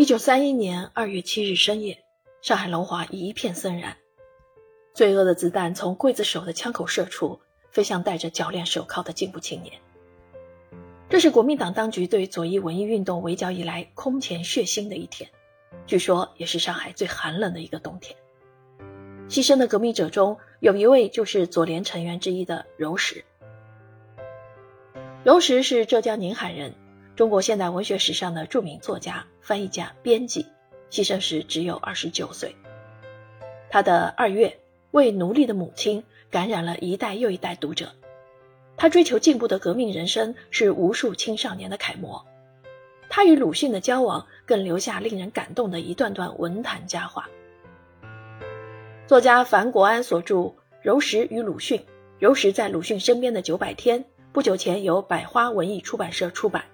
一九三一年二月七日深夜，上海龙华一片森然。罪恶的子弹从刽子手的枪口射出，飞向戴着铰链手铐的进步青年。这是国民党当局对左翼文艺运动围剿以来空前血腥的一天，据说也是上海最寒冷的一个冬天。牺牲的革命者中有一位就是左联成员之一的柔石。柔石是浙江宁海人。中国现代文学史上的著名作家、翻译家、编辑，牺牲时只有二十九岁。他的《二月》为奴隶的母亲感染了一代又一代读者。他追求进步的革命人生是无数青少年的楷模。他与鲁迅的交往更留下令人感动的一段段文坛佳话。作家樊国安所著《柔石与鲁迅》，柔石在鲁迅身边的九百天，不久前由百花文艺出版社出版。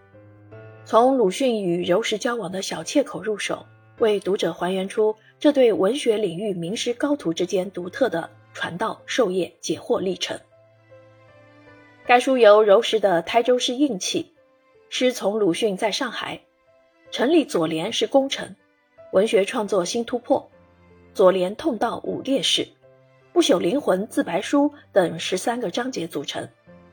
从鲁迅与柔石交往的小切口入手，为读者还原出这对文学领域名师高徒之间独特的传道授业解惑历程。该书由柔石的台州市硬气，师从鲁迅在上海，成立左联是功臣，文学创作新突破，左联痛悼五烈士，不朽灵魂自白书等十三个章节组成，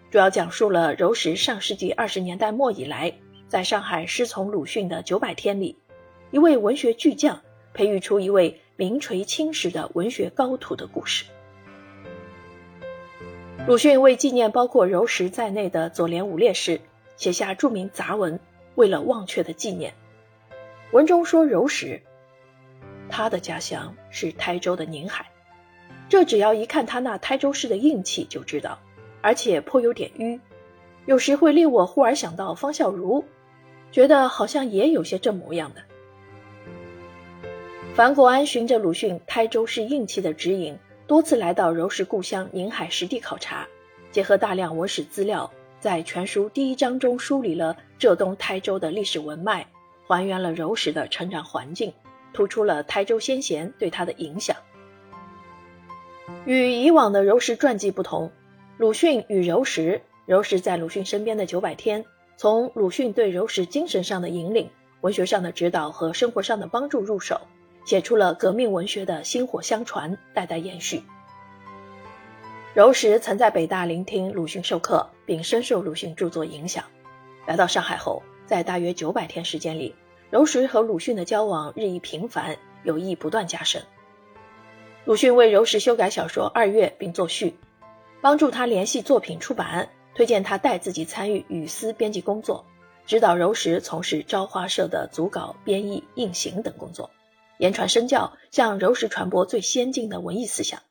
主要讲述了柔石上世纪二十年代末以来。在上海师从鲁迅的九百天里，一位文学巨匠培育出一位名垂青史的文学高徒的故事。鲁迅为纪念包括柔石在内的左联五烈士，写下著名杂文《为了忘却的纪念》。文中说柔石，他的家乡是台州的宁海，这只要一看他那台州市的硬气就知道，而且颇有点迂，有时会令我忽而想到方孝孺。觉得好像也有些这模样的。樊国安循着鲁迅台州市硬气的指引，多次来到柔石故乡宁海实地考察，结合大量文史资料，在全书第一章中梳理了浙东台州的历史文脉，还原了柔石的成长环境，突出了台州先贤对他的影响。与以往的柔石传记不同，鲁迅与柔石，柔石在鲁迅身边的九百天。从鲁迅对柔石精神上的引领、文学上的指导和生活上的帮助入手，写出了革命文学的薪火相传、代代延续。柔石曾在北大聆听鲁迅授课，并深受鲁迅著作影响。来到上海后，在大约九百天时间里，柔石和鲁迅的交往日益频繁，友谊不断加深。鲁迅为柔石修改小说《二月》并作序，帮助他联系作品出版。推荐他代自己参与语丝编辑工作，指导柔石从事朝花社的组稿、编译、印行等工作，言传身教，向柔石传播最先进的文艺思想。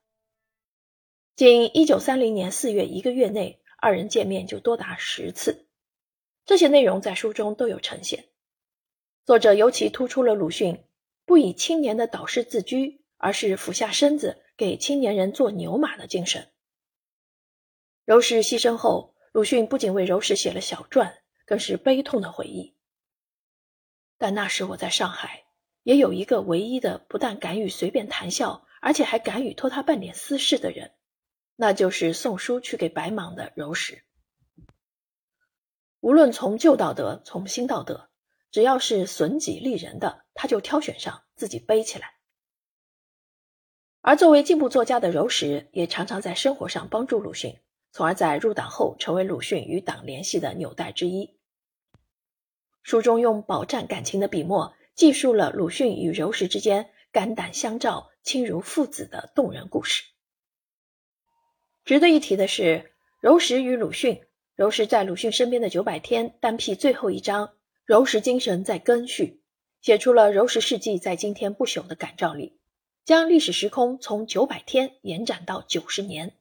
仅1930年4月一个月内，二人见面就多达十次，这些内容在书中都有呈现。作者尤其突出了鲁迅不以青年的导师自居，而是俯下身子给青年人做牛马的精神。柔石牺牲后。鲁迅不仅为柔石写了小传，更是悲痛的回忆。但那时我在上海，也有一个唯一的不但敢于随便谈笑，而且还敢于托他办点私事的人，那就是送书去给白莽的柔石。无论从旧道德，从新道德，只要是损己利人的，他就挑选上自己背起来。而作为进步作家的柔石，也常常在生活上帮助鲁迅。从而在入党后成为鲁迅与党联系的纽带之一。书中用饱蘸感情的笔墨，记述了鲁迅与柔石之间肝胆相照、亲如父子的动人故事。值得一提的是，柔石与鲁迅，柔石在鲁迅身边的九百天单辟最后一章，柔石精神在根续，写出了柔石事迹在今天不朽的感召力，将历史时空从九百天延展到九十年。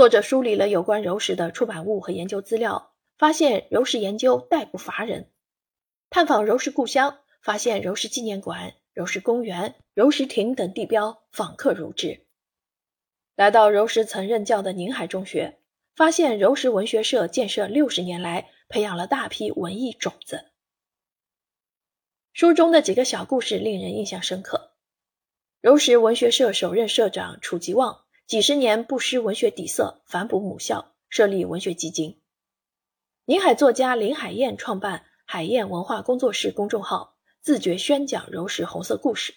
作者梳理了有关柔石的出版物和研究资料，发现柔石研究代不乏人。探访柔石故乡，发现柔石纪念馆、柔石公园、柔石亭等地标访客如织。来到柔石曾任教的宁海中学，发现柔石文学社建设六十年来，培养了大批文艺种子。书中的几个小故事令人印象深刻。柔石文学社首任社长楚吉旺。几十年不失文学底色，反哺母校，设立文学基金。宁海作家林海燕创办海燕文化工作室公众号，自觉宣讲柔石红色故事。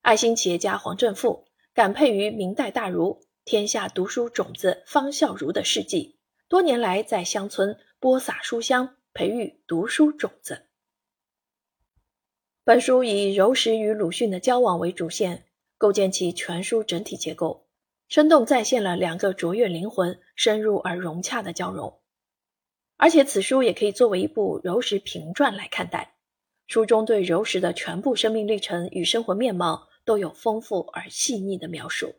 爱心企业家黄振富感佩于明代大儒天下读书种子方孝孺的事迹，多年来在乡村播撒书香，培育读书种子。本书以柔石与鲁迅的交往为主线，构建起全书整体结构，生动再现了两个卓越灵魂深入而融洽的交融。而且此书也可以作为一部柔石评传来看待，书中对柔石的全部生命历程与生活面貌都有丰富而细腻的描述。